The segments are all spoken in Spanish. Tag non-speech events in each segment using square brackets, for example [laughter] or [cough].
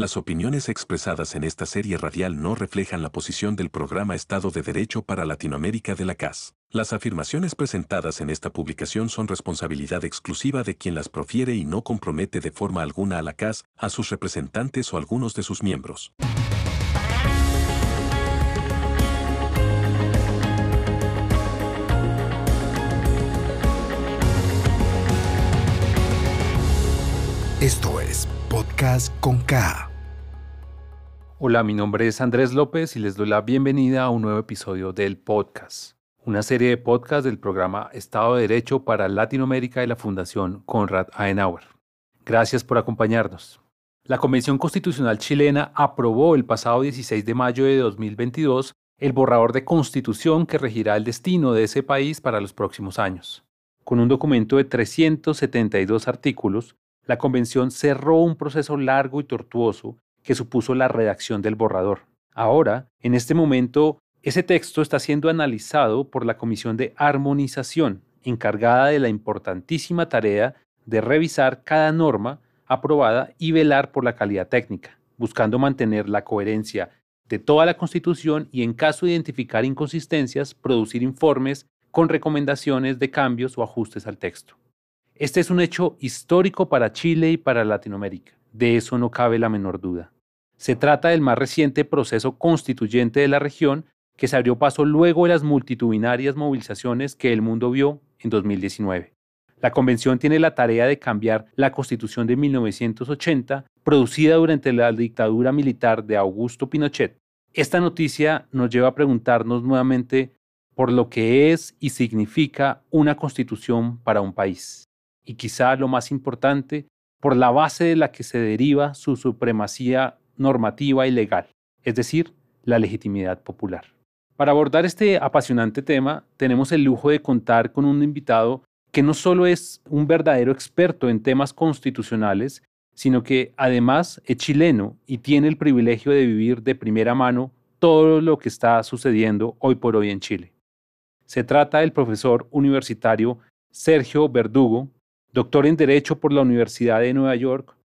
Las opiniones expresadas en esta serie radial no reflejan la posición del programa Estado de Derecho para Latinoamérica de la CAS. Las afirmaciones presentadas en esta publicación son responsabilidad exclusiva de quien las profiere y no compromete de forma alguna a la CAS, a sus representantes o algunos de sus miembros. Esto es Podcast con K. Hola, mi nombre es Andrés López y les doy la bienvenida a un nuevo episodio del podcast, una serie de podcasts del programa Estado de Derecho para Latinoamérica de la Fundación Konrad Adenauer. Gracias por acompañarnos. La Convención Constitucional chilena aprobó el pasado 16 de mayo de 2022 el borrador de constitución que regirá el destino de ese país para los próximos años. Con un documento de 372 artículos, la convención cerró un proceso largo y tortuoso que supuso la redacción del borrador. Ahora, en este momento, ese texto está siendo analizado por la Comisión de Armonización, encargada de la importantísima tarea de revisar cada norma aprobada y velar por la calidad técnica, buscando mantener la coherencia de toda la Constitución y en caso de identificar inconsistencias, producir informes con recomendaciones de cambios o ajustes al texto. Este es un hecho histórico para Chile y para Latinoamérica. De eso no cabe la menor duda. Se trata del más reciente proceso constituyente de la región que se abrió paso luego de las multitudinarias movilizaciones que el mundo vio en 2019. La convención tiene la tarea de cambiar la constitución de 1980, producida durante la dictadura militar de Augusto Pinochet. Esta noticia nos lleva a preguntarnos nuevamente por lo que es y significa una constitución para un país y quizá lo más importante, por la base de la que se deriva su supremacía normativa y legal, es decir, la legitimidad popular. Para abordar este apasionante tema, tenemos el lujo de contar con un invitado que no solo es un verdadero experto en temas constitucionales, sino que además es chileno y tiene el privilegio de vivir de primera mano todo lo que está sucediendo hoy por hoy en Chile. Se trata del profesor universitario Sergio Verdugo, doctor en Derecho por la Universidad de Nueva York,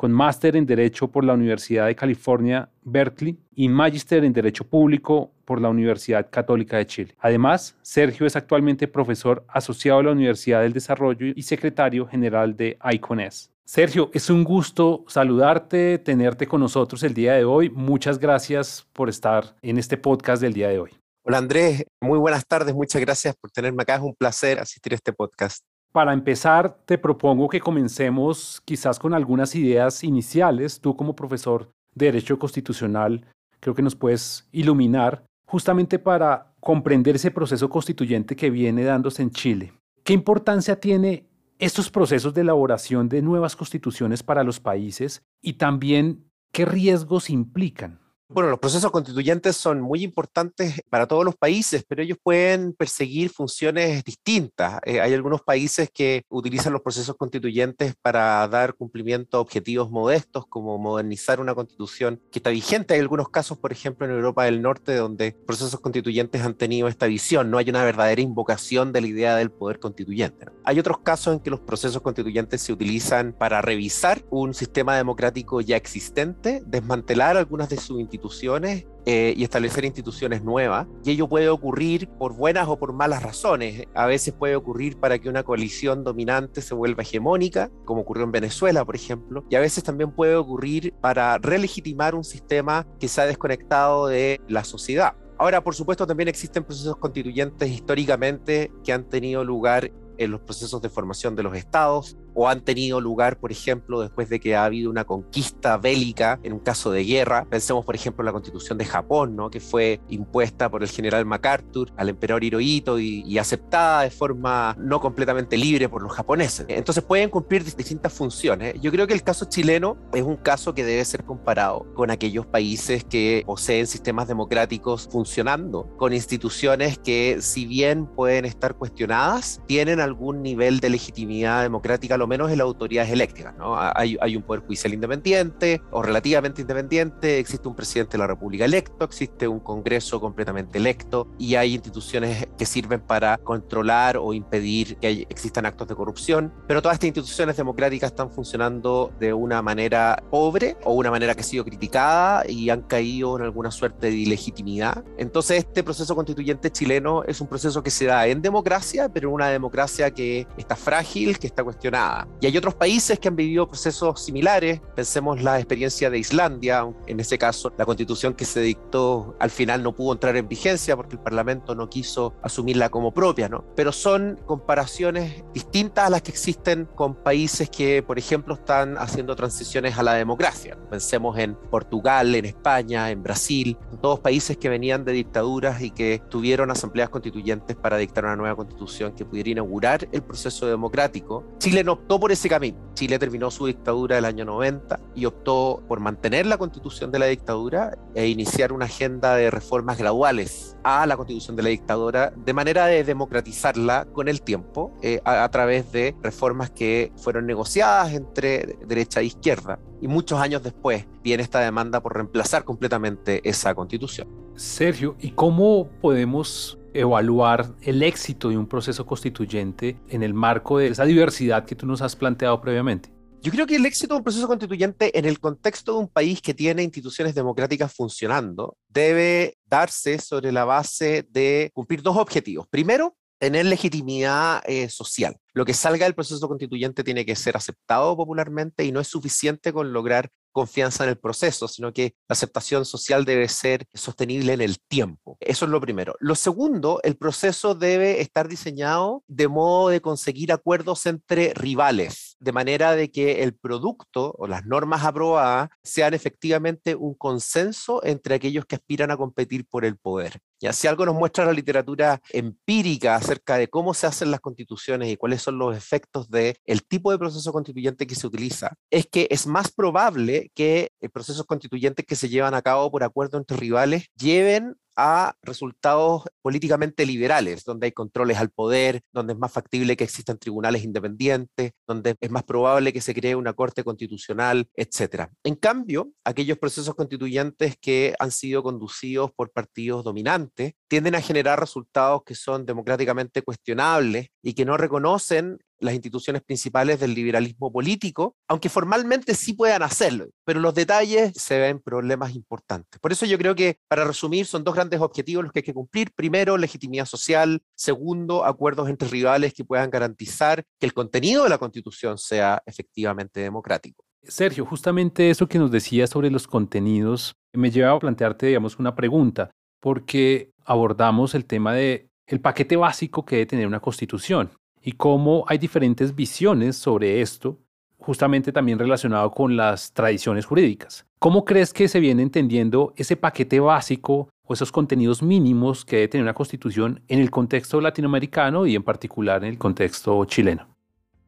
con máster en Derecho por la Universidad de California, Berkeley, y magíster en Derecho Público por la Universidad Católica de Chile. Además, Sergio es actualmente profesor asociado a la Universidad del Desarrollo y secretario general de ICONES. Sergio, es un gusto saludarte, tenerte con nosotros el día de hoy. Muchas gracias por estar en este podcast del día de hoy. Hola Andrés, muy buenas tardes, muchas gracias por tenerme acá. Es un placer asistir a este podcast. Para empezar, te propongo que comencemos quizás con algunas ideas iniciales. Tú como profesor de Derecho Constitucional, creo que nos puedes iluminar justamente para comprender ese proceso constituyente que viene dándose en Chile. ¿Qué importancia tiene estos procesos de elaboración de nuevas constituciones para los países y también qué riesgos implican? Bueno, los procesos constituyentes son muy importantes para todos los países, pero ellos pueden perseguir funciones distintas. Eh, hay algunos países que utilizan los procesos constituyentes para dar cumplimiento a objetivos modestos, como modernizar una constitución que está vigente. Hay algunos casos, por ejemplo, en Europa del Norte, donde procesos constituyentes han tenido esta visión. No hay una verdadera invocación de la idea del poder constituyente. Hay otros casos en que los procesos constituyentes se utilizan para revisar un sistema democrático ya existente, desmantelar algunas de sus instituciones instituciones eh, y establecer instituciones nuevas. Y ello puede ocurrir por buenas o por malas razones. A veces puede ocurrir para que una coalición dominante se vuelva hegemónica, como ocurrió en Venezuela, por ejemplo. Y a veces también puede ocurrir para relegitimar un sistema que se ha desconectado de la sociedad. Ahora, por supuesto, también existen procesos constituyentes históricamente que han tenido lugar en los procesos de formación de los estados, o han tenido lugar, por ejemplo, después de que ha habido una conquista bélica en un caso de guerra. Pensemos, por ejemplo, en la constitución de Japón, ¿no? que fue impuesta por el general MacArthur al emperador Hirohito y, y aceptada de forma no completamente libre por los japoneses. Entonces pueden cumplir distintas funciones. Yo creo que el caso chileno es un caso que debe ser comparado con aquellos países que poseen sistemas democráticos funcionando, con instituciones que si bien pueden estar cuestionadas, tienen algún nivel de legitimidad democrática lo menos en las autoridades eléctricas. ¿no? Hay, hay un poder judicial independiente o relativamente independiente, existe un presidente de la República electo, existe un Congreso completamente electo y hay instituciones que sirven para controlar o impedir que existan actos de corrupción, pero todas estas instituciones democráticas están funcionando de una manera pobre o una manera que ha sido criticada y han caído en alguna suerte de ilegitimidad. Entonces este proceso constituyente chileno es un proceso que se da en democracia, pero una democracia que está frágil, que está cuestionada. Y hay otros países que han vivido procesos similares, pensemos la experiencia de Islandia, en ese caso la constitución que se dictó al final no pudo entrar en vigencia porque el Parlamento no quiso asumirla como propia, ¿no? Pero son comparaciones distintas a las que existen con países que, por ejemplo, están haciendo transiciones a la democracia. Pensemos en Portugal, en España, en Brasil, todos países que venían de dictaduras y que tuvieron asambleas constituyentes para dictar una nueva constitución que pudiera inaugurar el proceso democrático. Chile no optó por ese camino. Chile terminó su dictadura el año 90 y optó por mantener la constitución de la dictadura e iniciar una agenda de reformas graduales a la constitución de la dictadura de manera de democratizarla con el tiempo eh, a, a través de reformas que fueron negociadas entre derecha e izquierda. Y muchos años después viene esta demanda por reemplazar completamente esa constitución. Sergio, ¿y cómo podemos evaluar el éxito de un proceso constituyente en el marco de esa diversidad que tú nos has planteado previamente? Yo creo que el éxito de un proceso constituyente en el contexto de un país que tiene instituciones democráticas funcionando debe darse sobre la base de cumplir dos objetivos. Primero, tener legitimidad eh, social. Lo que salga del proceso constituyente tiene que ser aceptado popularmente y no es suficiente con lograr confianza en el proceso, sino que la aceptación social debe ser sostenible en el tiempo. Eso es lo primero. Lo segundo, el proceso debe estar diseñado de modo de conseguir acuerdos entre rivales, de manera de que el producto o las normas aprobadas sean efectivamente un consenso entre aquellos que aspiran a competir por el poder. Y si algo nos muestra la literatura empírica acerca de cómo se hacen las constituciones y cuáles son los efectos del el tipo de proceso constituyente que se utiliza, es que es más probable que procesos constituyentes que se llevan a cabo por acuerdo entre rivales lleven a resultados políticamente liberales, donde hay controles al poder, donde es más factible que existan tribunales independientes, donde es más probable que se cree una corte constitucional, etc. En cambio, aquellos procesos constituyentes que han sido conducidos por partidos dominantes tienden a generar resultados que son democráticamente cuestionables y que no reconocen las instituciones principales del liberalismo político, aunque formalmente sí puedan hacerlo, pero los detalles se ven problemas importantes. Por eso yo creo que, para resumir, son dos grandes objetivos los que hay que cumplir. Primero, legitimidad social. Segundo, acuerdos entre rivales que puedan garantizar que el contenido de la Constitución sea efectivamente democrático. Sergio, justamente eso que nos decías sobre los contenidos me lleva a plantearte, digamos, una pregunta, porque abordamos el tema de el paquete básico que debe tener una constitución y cómo hay diferentes visiones sobre esto, justamente también relacionado con las tradiciones jurídicas. ¿Cómo crees que se viene entendiendo ese paquete básico o esos contenidos mínimos que debe tener una constitución en el contexto latinoamericano y en particular en el contexto chileno?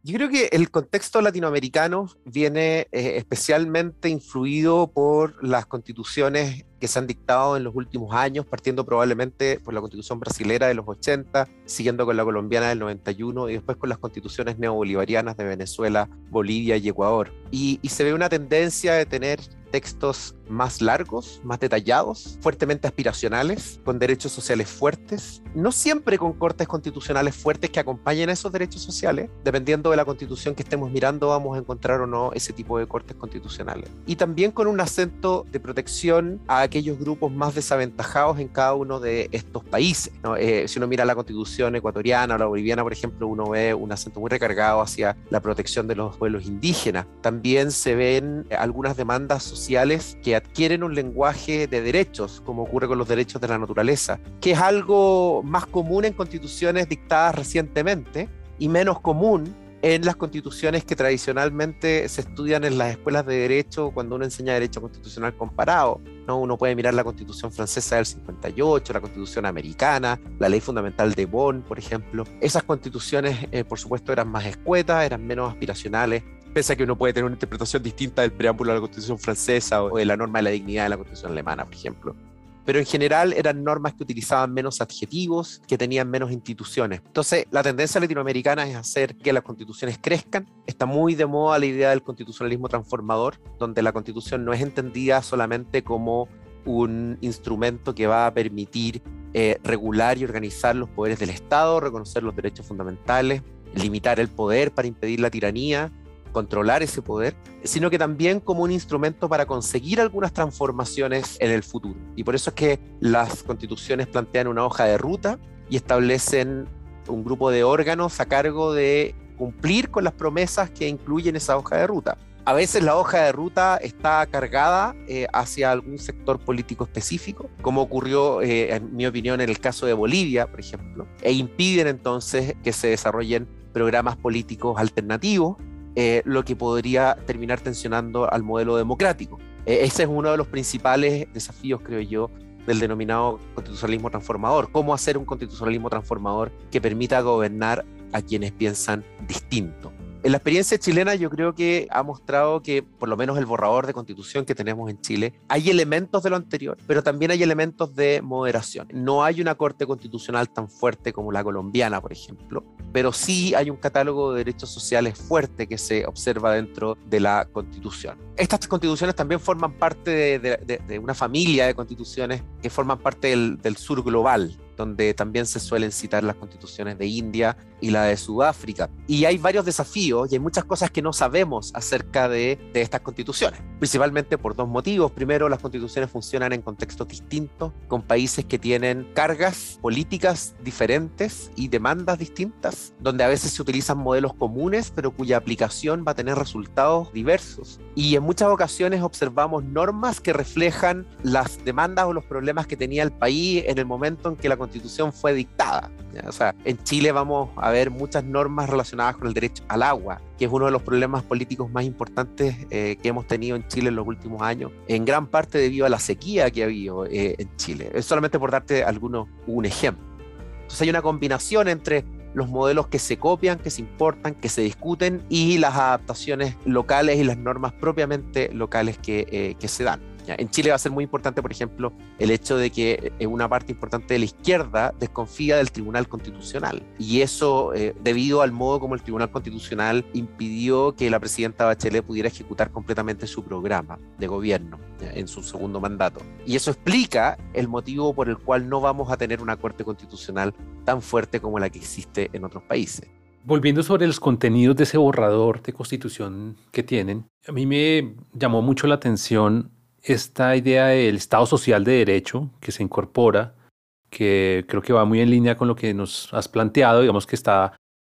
Yo creo que el contexto latinoamericano viene eh, especialmente influido por las constituciones que se han dictado en los últimos años, partiendo probablemente por la constitución brasilera de los 80, siguiendo con la colombiana del 91 y después con las constituciones neobolivarianas de Venezuela, Bolivia y Ecuador. Y, y se ve una tendencia de tener textos más largos, más detallados, fuertemente aspiracionales, con derechos sociales fuertes, no siempre con cortes constitucionales fuertes que acompañen esos derechos sociales. Dependiendo de la constitución que estemos mirando, vamos a encontrar o no ese tipo de cortes constitucionales. Y también con un acento de protección a aquellos grupos más desaventajados en cada uno de estos países. Eh, si uno mira la constitución ecuatoriana o la boliviana, por ejemplo, uno ve un acento muy recargado hacia la protección de los pueblos indígenas. También se ven algunas demandas sociales que adquieren un lenguaje de derechos, como ocurre con los derechos de la naturaleza, que es algo más común en constituciones dictadas recientemente y menos común en las constituciones que tradicionalmente se estudian en las escuelas de derecho cuando uno enseña derecho constitucional comparado. ¿no? Uno puede mirar la constitución francesa del 58, la constitución americana, la ley fundamental de Bonn, por ejemplo. Esas constituciones, eh, por supuesto, eran más escuetas, eran menos aspiracionales, pese a que uno puede tener una interpretación distinta del preámbulo de la Constitución francesa o de la norma de la dignidad de la Constitución alemana, por ejemplo. Pero en general eran normas que utilizaban menos adjetivos, que tenían menos instituciones. Entonces, la tendencia latinoamericana es hacer que las constituciones crezcan. Está muy de moda la idea del constitucionalismo transformador, donde la constitución no es entendida solamente como un instrumento que va a permitir eh, regular y organizar los poderes del Estado, reconocer los derechos fundamentales, limitar el poder para impedir la tiranía, controlar ese poder, sino que también como un instrumento para conseguir algunas transformaciones en el futuro. Y por eso es que las constituciones plantean una hoja de ruta y establecen un grupo de órganos a cargo de cumplir con las promesas que incluyen esa hoja de ruta. A veces la hoja de ruta está cargada eh, hacia algún sector político específico, como ocurrió, eh, en mi opinión, en el caso de Bolivia, por ejemplo, e impiden entonces que se desarrollen programas políticos alternativos eh, lo que podría terminar tensionando al modelo democrático. Eh, ese es uno de los principales desafíos, creo yo, del denominado constitucionalismo transformador. ¿Cómo hacer un constitucionalismo transformador que permita gobernar a quienes piensan distinto? En la experiencia chilena yo creo que ha mostrado que por lo menos el borrador de constitución que tenemos en Chile, hay elementos de lo anterior, pero también hay elementos de moderación. No hay una corte constitucional tan fuerte como la colombiana, por ejemplo, pero sí hay un catálogo de derechos sociales fuerte que se observa dentro de la constitución. Estas constituciones también forman parte de, una familia de constituciones que forman parte del, sur global, donde también se suelen citar las constituciones de India y la de Sudáfrica. Y hay varios desafíos y hay muchas cosas que no sabemos acerca de, estas constituciones, principalmente por dos motivos. Primero, las constituciones funcionan en contextos distintos, con países que tienen cargas políticas diferentes y demandas distintas, donde a veces se utilizan modelos comunes, pero cuya aplicación va a tener resultados diversos. Y en muchas ocasiones observamos normas que reflejan las demandas o los problemas que tenía el país en el momento en que la constitución fue dictada. O sea, en Chile vamos a ver muchas normas relacionadas con el derecho al agua, que es uno de los problemas políticos más importantes eh, que hemos tenido en Chile en los últimos años, en gran parte debido a la sequía que ha habido eh, en Chile. Es solamente por darte alguno, un ejemplo. Entonces hay una combinación entre los modelos que se copian, que se importan, que se discuten y las adaptaciones locales y las normas propiamente locales que, eh, que se dan. En Chile va a ser muy importante, por ejemplo, el hecho de que eh, una parte importante de la izquierda desconfía del Tribunal Constitucional. Y eso eh, debido al modo como el Tribunal Constitucional impidió que la presidenta Bachelet pudiera ejecutar completamente su programa de gobierno en su segundo mandato. Y eso explica el motivo por el cual no vamos a tener una Corte Constitucional tan fuerte como la que existe en otros países. Volviendo sobre los contenidos de ese borrador de constitución que tienen, a mí me llamó mucho la atención esta idea del Estado social de derecho que se incorpora, que creo que va muy en línea con lo que nos has planteado, digamos que está,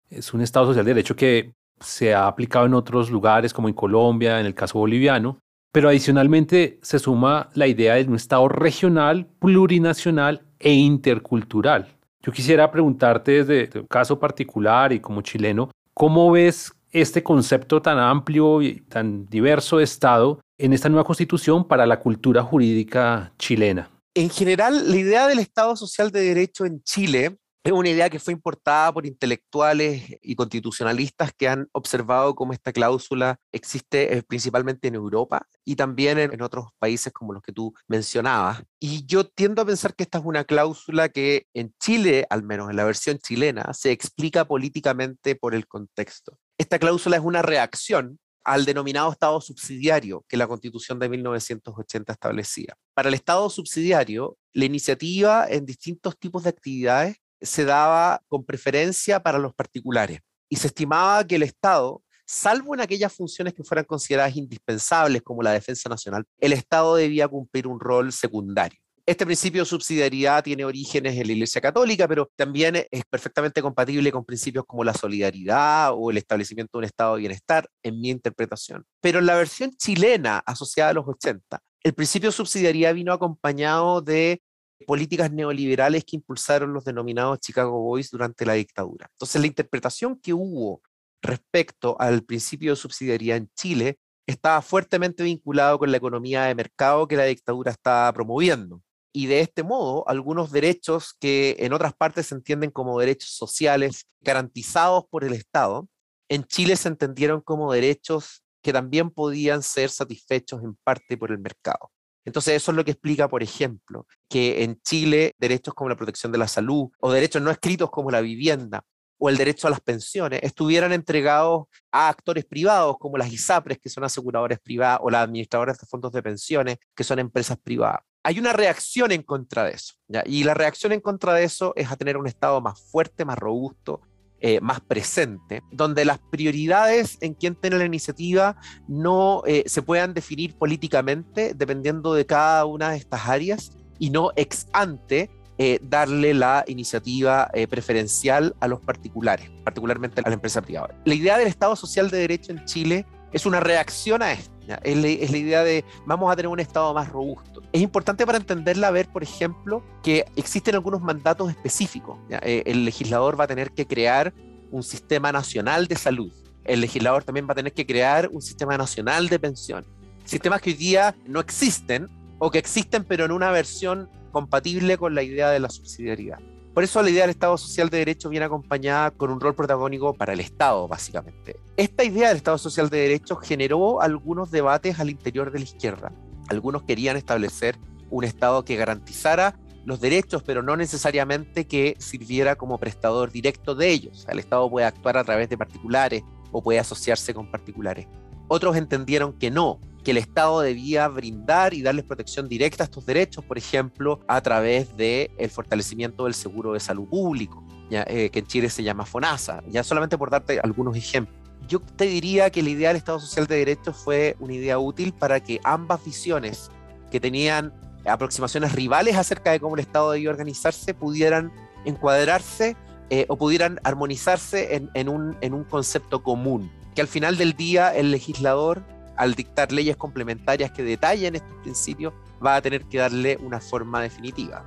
es un Estado social de derecho que se ha aplicado en otros lugares como en Colombia, en el caso boliviano, pero adicionalmente se suma la idea de un Estado regional, plurinacional e intercultural. Yo quisiera preguntarte desde tu caso particular y como chileno, ¿cómo ves este concepto tan amplio y tan diverso de Estado en esta nueva constitución para la cultura jurídica chilena? En general, la idea del Estado Social de Derecho en Chile es una idea que fue importada por intelectuales y constitucionalistas que han observado cómo esta cláusula existe eh, principalmente en Europa y también en, otros países como los que tú mencionabas. Y yo tiendo a pensar que esta es una cláusula que en Chile, al menos en la versión chilena, se explica políticamente por el contexto. Esta cláusula es una reacción al denominado Estado subsidiario que la Constitución de 1980 establecía. Para el Estado subsidiario, la iniciativa en distintos tipos de actividades se daba con preferencia para los particulares y se estimaba que el Estado, salvo en aquellas funciones que fueran consideradas indispensables como la defensa nacional, el Estado debía cumplir un rol secundario. Este principio de subsidiariedad tiene orígenes en la Iglesia Católica, pero también es perfectamente compatible con principios como la solidaridad o el establecimiento de un estado de bienestar, en mi interpretación. Pero en la versión chilena asociada a los 80, el principio de subsidiariedad vino acompañado de políticas neoliberales que impulsaron los denominados Chicago Boys durante la dictadura. Entonces, la interpretación que hubo respecto al principio de subsidiariedad en Chile estaba fuertemente vinculado con la economía de mercado que la dictadura estaba promoviendo y de este modo algunos derechos que en otras partes se entienden como derechos sociales garantizados por el Estado, en Chile se entendieron como derechos que también podían ser satisfechos en parte por el mercado. Entonces eso es lo que explica, por ejemplo, que en Chile derechos como la protección de la salud o derechos no escritos como la vivienda o el derecho a las pensiones estuvieran entregados a actores privados como las ISAPRES, que son aseguradores privadas, o las administradoras de fondos de pensiones, que son empresas privadas. Hay una reacción en contra de eso, y la reacción en contra de eso es a tener un Estado más fuerte, más robusto, eh, más presente, donde las prioridades en quien tiene la iniciativa no eh, se puedan definir políticamente dependiendo de cada una de estas áreas y no ex ante eh, darle la iniciativa preferencial a los particulares, particularmente a la empresa privada. La idea del Estado Social de Derecho en Chile es una reacción a esto. Es la, idea de vamos a tener un Estado más robusto. Es importante para entenderla ver, por ejemplo, que existen algunos mandatos específicos. Eh, el legislador va a tener que crear un sistema nacional de salud. El legislador también va a tener que crear un sistema nacional de pensión. Sistemas que hoy día no existen o que existen pero en una versión compatible con la idea de la subsidiariedad. Por eso la idea del Estado Social de Derecho viene acompañada con un rol protagónico para el Estado, básicamente. Esta idea del Estado Social de Derecho generó algunos debates al interior de la izquierda. Algunos querían establecer un Estado que garantizara los derechos, pero no necesariamente que sirviera como prestador directo de ellos. El Estado puede actuar a través de particulares o puede asociarse con particulares. Otros entendieron que no, que el Estado debía brindar y darles protección directa a estos derechos, por ejemplo, a través del el fortalecimiento del seguro de salud público, ya, eh, que en Chile se llama FONASA, ya solamente por darte algunos ejemplos. Yo te diría que la idea del Estado Social de Derechos fue una idea útil para que ambas visiones que tenían aproximaciones rivales acerca de cómo el Estado debía organizarse pudieran encuadrarse eh, o pudieran armonizarse en, un, en un concepto común, que al final del día el legislador al dictar leyes complementarias que detallen estos principios, va a tener que darle una forma definitiva.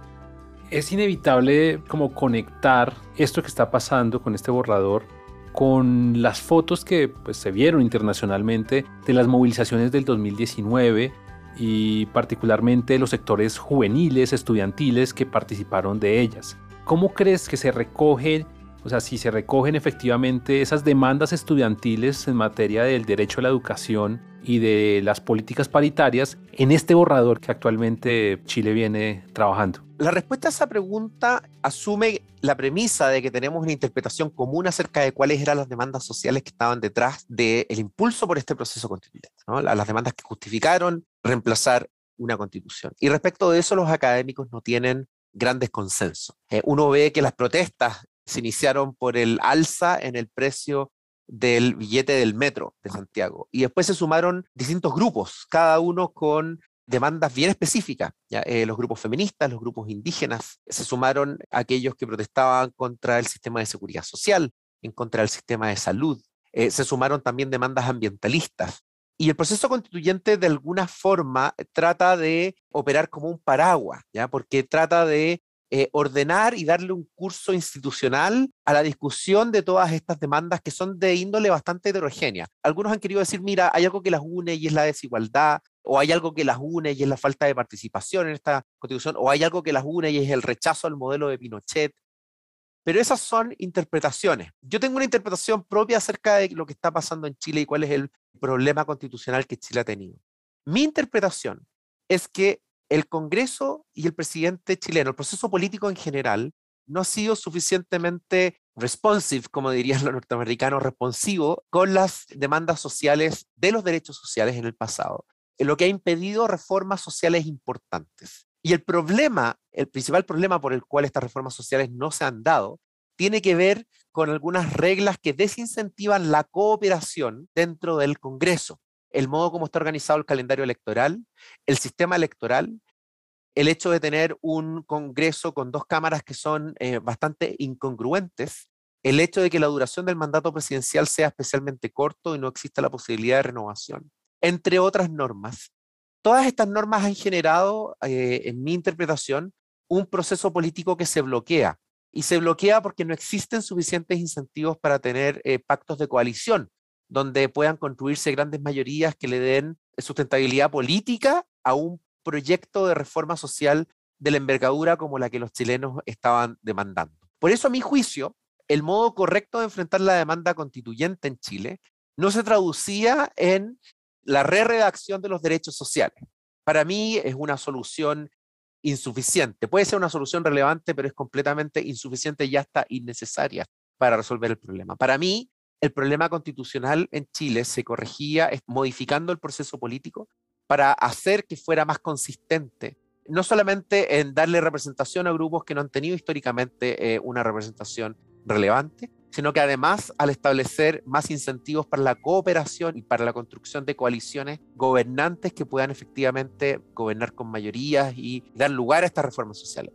Es inevitable como conectar esto que está pasando con este borrador con las fotos que pues, se vieron internacionalmente de las movilizaciones del 2019 y particularmente los sectores juveniles, estudiantiles que participaron de ellas. ¿Cómo crees que se recoge o sea, si se recogen efectivamente esas demandas estudiantiles en materia del derecho a la educación y de las políticas paritarias en este borrador que actualmente Chile viene trabajando. La respuesta a esa pregunta asume la premisa de que tenemos una interpretación común acerca de cuáles eran las demandas sociales que estaban detrás del impulso por este proceso constituyente, ¿no? las demandas que justificaron reemplazar una constitución. Y respecto de eso, los académicos no tienen grandes consensos. Eh, uno ve que las protestas se iniciaron por el alza en el precio del billete del metro de Santiago. Y después se sumaron distintos grupos, cada uno con demandas bien específicas. Eh, los grupos feministas, los grupos indígenas, se sumaron aquellos que protestaban contra el sistema de seguridad social, en contra del sistema de salud. Eh, se sumaron también demandas ambientalistas. Y el proceso constituyente de alguna forma trata de operar como un paraguas, ¿ya? porque trata de eh, ordenar y darle un curso institucional a la discusión de todas estas demandas que son de índole bastante heterogénea. Algunos han querido decir, mira, hay algo que las une y es la desigualdad, o hay algo que las une y es la falta de participación en esta constitución, o hay algo que las une y es el rechazo al modelo de Pinochet. Pero esas son interpretaciones. Yo tengo una interpretación propia acerca de lo que está pasando en Chile y cuál es el problema constitucional que Chile ha tenido. Mi interpretación es que el Congreso y el presidente chileno, el proceso político en general, no ha sido suficientemente responsive, como dirían los norteamericanos, responsivo con las demandas sociales de los derechos sociales en el pasado, lo que ha impedido reformas sociales importantes. Y el problema, el principal problema por el cual estas reformas sociales no se han dado, tiene que ver con algunas reglas que desincentivan la cooperación dentro del Congreso el modo como está organizado el calendario electoral, el sistema electoral, el hecho de tener un Congreso con dos cámaras que son eh, bastante incongruentes, el hecho de que la duración del mandato presidencial sea especialmente corto y no exista la posibilidad de renovación, entre otras normas. Todas estas normas han generado, eh, en mi interpretación, un proceso político que se bloquea. Y se bloquea porque no existen suficientes incentivos para tener eh, pactos de coalición donde puedan construirse grandes mayorías que le den sustentabilidad política a un proyecto de reforma social de la envergadura como la que los chilenos estaban demandando. Por eso, a mi juicio, el modo correcto de enfrentar la demanda constituyente en Chile no se traducía en la re-redacción de los derechos sociales, para mí es una solución insuficiente. Puede ser una solución relevante, pero es completamente insuficiente y hasta innecesaria para resolver el problema. Para mí, el problema constitucional en Chile se corregía modificando el proceso político para hacer que fuera más consistente, no solamente en darle representación a grupos que no han tenido históricamente eh, una representación relevante, sino que además al establecer más incentivos para la cooperación y para la construcción de coaliciones gobernantes que puedan efectivamente gobernar con mayorías y dar lugar a estas reformas sociales.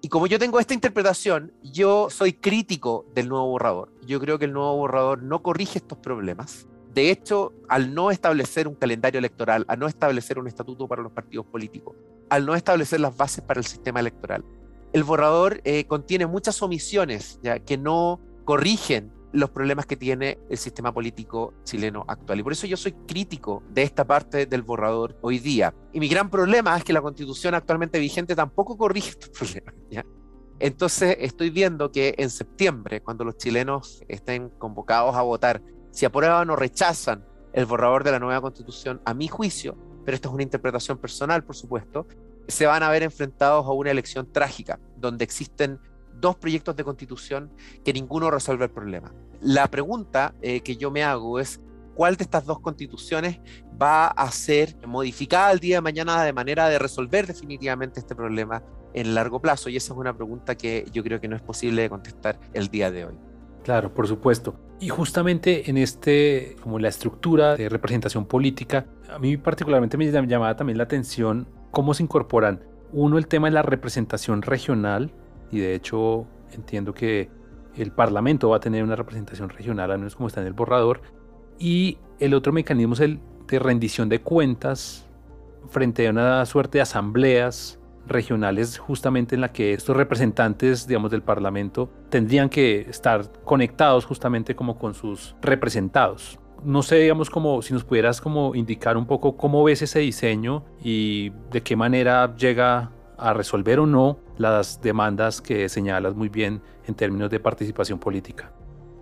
Y como yo tengo esta interpretación, yo soy crítico del nuevo borrador. Yo creo que el nuevo borrador no corrige estos problemas. De hecho, al no establecer un calendario electoral, al no establecer un estatuto para los partidos políticos, al no establecer las bases para el sistema electoral, el borrador eh, contiene muchas omisiones ya, que no corrigen los problemas que tiene el sistema político chileno actual. Y por eso yo soy crítico de esta parte del borrador hoy día. Y mi gran problema es que la constitución actualmente vigente tampoco corrige estos [laughs] problemas. Entonces estoy viendo que en septiembre, cuando los chilenos estén convocados a votar, si aprueban o rechazan el borrador de la nueva constitución, a mi juicio, pero esto es una interpretación personal, por supuesto, se van a ver enfrentados a una elección trágica, donde existen dos proyectos de constitución que ninguno resuelve el problema. La pregunta eh, que yo me hago es, ¿cuál de estas dos constituciones va a ser modificada el día de mañana de manera de resolver definitivamente este problema en largo plazo? Y esa es una pregunta que yo creo que no es posible contestar el día de hoy. Claro, por supuesto. Y justamente en este, como la estructura de representación política, a mí particularmente me llamaba también la atención cómo se incorporan, uno, el tema de la representación regional, y de hecho entiendo que el Parlamento va a tener una representación regional, al menos como está en el borrador, y el otro mecanismo es el de rendición de cuentas frente a una suerte de asambleas regionales justamente en la que estos representantes, digamos, del Parlamento tendrían que estar conectados justamente como con sus representados. No sé, digamos, como si nos pudieras como indicar un poco cómo ves ese diseño y de qué manera llega a resolver o no las demandas que señalas muy bien en términos de participación política?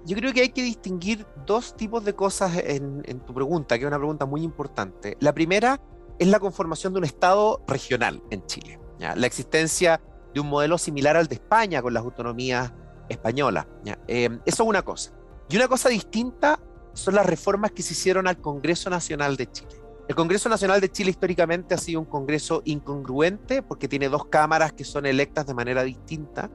Yo creo que hay que distinguir dos tipos de cosas en, tu pregunta, que es una pregunta muy importante. La primera es la conformación de un Estado regional en Chile. La existencia de un modelo similar al de España con las autonomías españolas. Eh, eso es una cosa. Y una cosa distinta son las reformas que se hicieron al Congreso Nacional de Chile. El Congreso Nacional de Chile históricamente ha sido un Congreso incongruente porque tiene dos cámaras que son electas de manera distinta,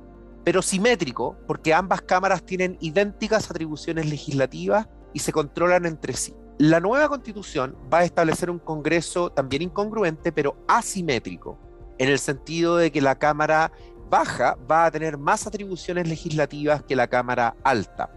pero simétrico porque ambas cámaras tienen idénticas atribuciones legislativas y se controlan entre sí. La nueva constitución va a establecer un Congreso también incongruente, pero asimétrico, en el sentido de que la Cámara baja va a tener más atribuciones legislativas que la Cámara alta.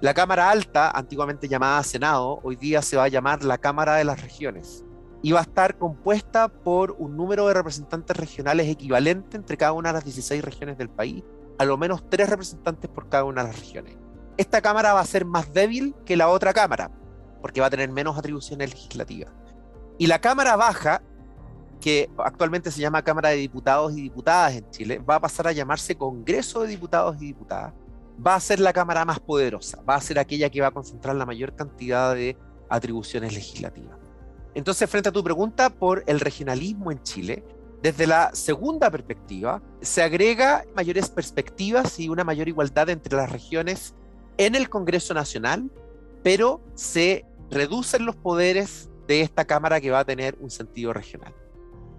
La Cámara Alta, antiguamente llamada Senado, hoy día se va a llamar la Cámara de las Regiones y va a estar compuesta por un número de representantes regionales equivalente entre cada una de las 16 regiones del país, a lo menos tres representantes por cada una de las regiones. Esta Cámara va a ser más débil que la otra Cámara, porque va a tener menos atribuciones legislativas. Y la Cámara Baja, que actualmente se llama Cámara de Diputados y Diputadas en Chile, va a pasar a llamarse Congreso de Diputados y Diputadas va a ser la Cámara más poderosa, va a ser aquella que va a concentrar la mayor cantidad de atribuciones legislativas. Entonces, frente a tu pregunta por el regionalismo en Chile, desde la segunda perspectiva, se agrega mayores perspectivas y una mayor igualdad entre las regiones en el Congreso Nacional, pero se reducen los poderes de esta Cámara que va a tener un sentido regional.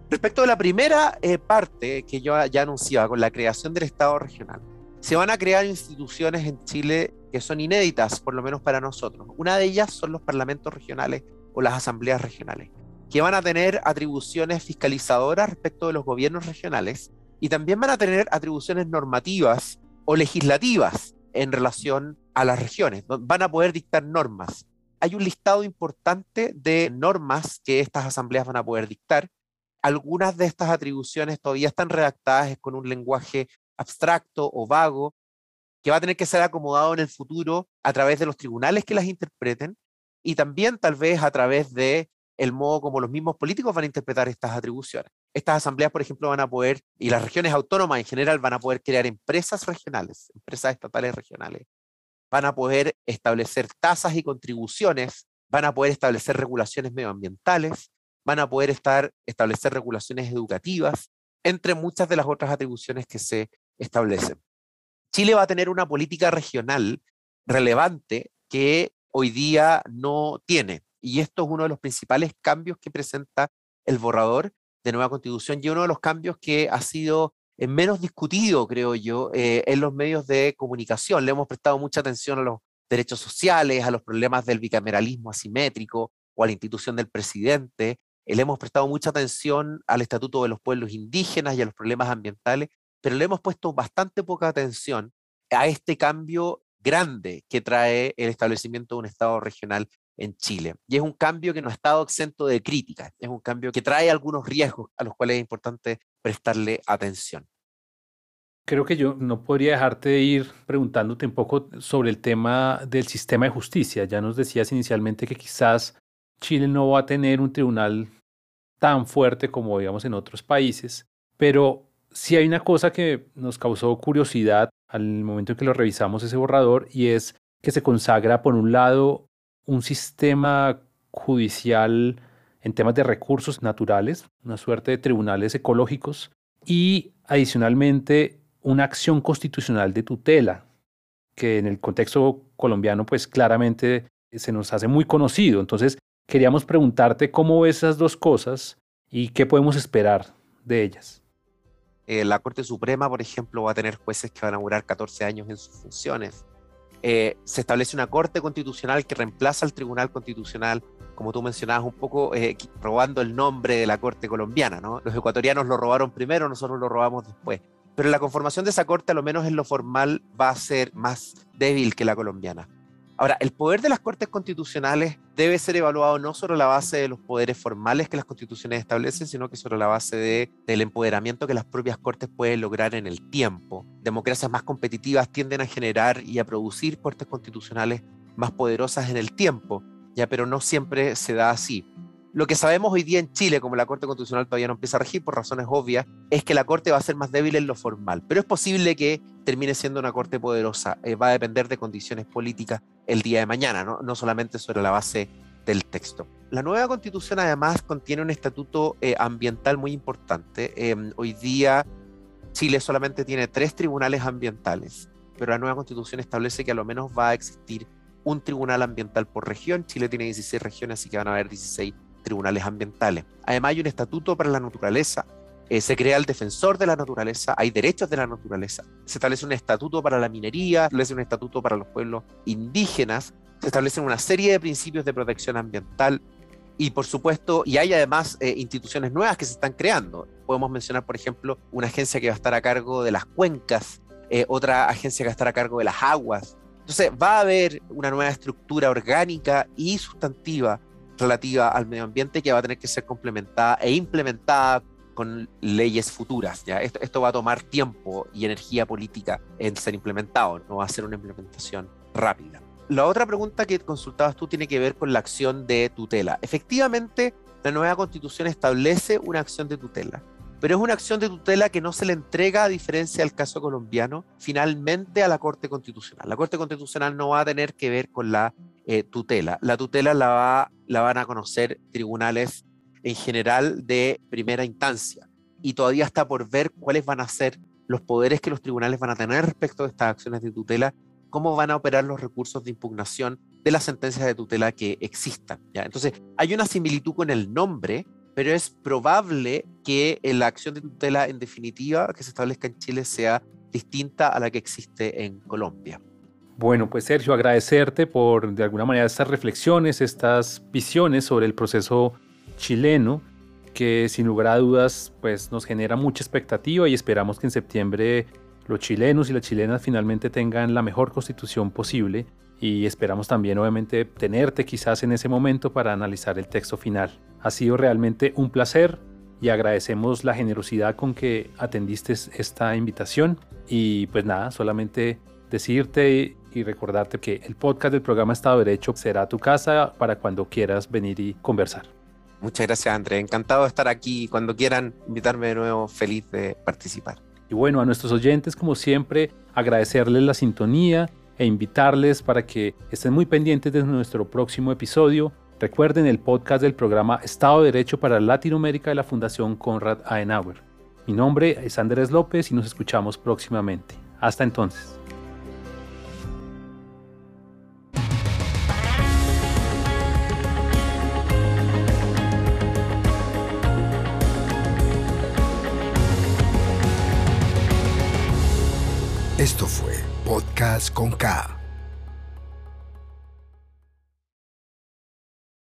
Respecto a la primera eh, parte que yo ya anunciaba con la creación del Estado regional, se van a crear instituciones en Chile que son inéditas, por lo menos para nosotros. Una de ellas son los parlamentos regionales o las asambleas regionales, que van a tener atribuciones fiscalizadoras respecto de los gobiernos regionales y también van a tener atribuciones normativas o legislativas en relación a las regiones. Van a poder dictar normas. Hay un listado importante de normas que estas asambleas van a poder dictar. Algunas de estas atribuciones todavía están redactadas con un lenguaje abstracto o vago, que va a tener que ser acomodado en el futuro a través de los tribunales que las interpreten y también tal vez a través de el modo como los mismos políticos van a interpretar estas atribuciones. Estas asambleas, por ejemplo, van a poder, y las regiones autónomas en general, van a poder crear empresas regionales, empresas estatales regionales, van a poder establecer tasas y contribuciones, van a poder establecer regulaciones medioambientales, van a poder estar, establecer regulaciones educativas, entre muchas de las otras atribuciones que se establecen. Chile va a tener una política regional relevante que hoy día no tiene. Y esto es uno de los principales cambios que presenta el borrador de nueva constitución y uno de los cambios que ha sido eh, menos discutido, creo yo, eh, en los medios de comunicación. Le hemos prestado mucha atención a los derechos sociales, a los problemas del bicameralismo asimétrico o a la institución del presidente. Eh, le hemos prestado mucha atención al Estatuto de los Pueblos Indígenas y a los problemas ambientales, pero le hemos puesto bastante poca atención a este cambio grande que trae el establecimiento de un Estado regional en Chile. Y es un cambio que no ha estado exento de críticas, es un cambio que trae algunos riesgos a los cuales es importante prestarle atención. Creo que yo no podría dejarte de ir preguntándote un poco sobre el tema del sistema de justicia. Ya nos decías inicialmente que quizás Chile no va a tener un tribunal tan fuerte como digamos en otros países, pero sí hay una cosa que nos causó curiosidad al momento en que lo revisamos ese borrador y es que se consagra por un lado un sistema judicial en temas de recursos naturales, una suerte de tribunales ecológicos y adicionalmente una acción constitucional de tutela que en el contexto colombiano pues claramente se nos hace muy conocido. Entonces queríamos preguntarte cómo ves esas dos cosas y qué podemos esperar de ellas. Eh, la Corte Suprema, por ejemplo, va a tener jueces que van a durar 14 años en sus funciones. Eh, se establece una Corte Constitucional que reemplaza al Tribunal Constitucional, como tú mencionabas un poco, eh, robando el nombre de la Corte colombiana. ¿no? Los ecuatorianos lo robaron primero, nosotros lo robamos después. Pero la conformación de esa Corte, a lo menos en lo formal, va a ser más débil que la colombiana. Ahora, el poder de las Cortes Constitucionales debe ser evaluado no sobre la base de los poderes formales que las constituciones establecen, sino que sobre la base de, del empoderamiento que las propias Cortes pueden lograr en el tiempo. Democracias más competitivas tienden a generar y a producir Cortes Constitucionales más poderosas en el tiempo, ya, pero no siempre se da así. Lo que sabemos hoy día en Chile, como la Corte Constitucional todavía no empieza a regir por razones obvias, es que la Corte va a ser más débil en lo formal, pero es posible que termine siendo una Corte poderosa. Eh, va a depender de condiciones políticas el día de mañana, ¿no? solamente sobre la base del texto. La nueva Constitución además contiene un estatuto eh, ambiental muy importante. Em, hoy día Chile solamente tiene tres tribunales ambientales, pero la nueva Constitución establece que a lo menos va a existir un tribunal ambiental por región. Chile tiene 16 regiones, así que van a haber 16 tribunales ambientales. Además hay un estatuto para la naturaleza, eh, se crea el defensor de la naturaleza, hay derechos de la naturaleza, se establece un estatuto para la minería, se establece un estatuto para los pueblos indígenas, se establecen una serie de principios de protección ambiental y por supuesto, y hay además eh, instituciones nuevas que se están creando. Podemos mencionar, por ejemplo, una agencia que va a estar a cargo de las cuencas, eh, otra agencia que va a estar a cargo de las aguas. Entonces va a haber una nueva estructura orgánica y sustantiva relativa al medio ambiente que va a tener que ser complementada e implementada con leyes futuras. Esto, esto va a tomar tiempo y energía política en ser implementado, no va a ser una implementación rápida. La otra pregunta que consultabas tú tiene que ver con la acción de tutela. Efectivamente, la nueva constitución establece una acción de tutela, pero es una acción de tutela que no se le entrega, a diferencia del caso colombiano, finalmente a la Corte Constitucional. La Corte Constitucional no va a tener que ver con la eh, tutela. La tutela la, va, la van a conocer tribunales en general de primera instancia y todavía está por ver cuáles van a ser los poderes que los tribunales van a tener respecto de estas acciones de tutela, cómo van a operar los recursos de impugnación de las sentencias de tutela que existan. Entonces, hay una similitud con el nombre, pero es probable que la acción de tutela en definitiva que se establezca en Chile sea distinta a la que existe en Colombia. Bueno, pues Sergio, agradecerte por de alguna manera estas reflexiones, estas visiones sobre el proceso chileno, que sin lugar a dudas pues nos genera mucha expectativa y esperamos que en septiembre los chilenos y las chilenas finalmente tengan la mejor constitución posible y esperamos también obviamente tenerte quizás en ese momento para analizar el texto final. Ha sido realmente un placer y agradecemos la generosidad con que atendiste esta invitación y pues nada, solamente decirte y recordarte que el podcast del programa Estado de Derecho será tu casa para cuando quieras venir y conversar. Muchas gracias, André. Encantado de estar aquí. Cuando quieran invitarme de nuevo, feliz de participar. Y bueno, a nuestros oyentes, como siempre, agradecerles la sintonía e invitarles para que estén muy pendientes de nuestro próximo episodio Recuerden el podcast del programa Estado de Derecho para Latinoamérica de la Fundación Konrad Adenauer. Mi nombre es Andrés López y nos escuchamos próximamente. Hasta entonces. Esto fue Podcast con K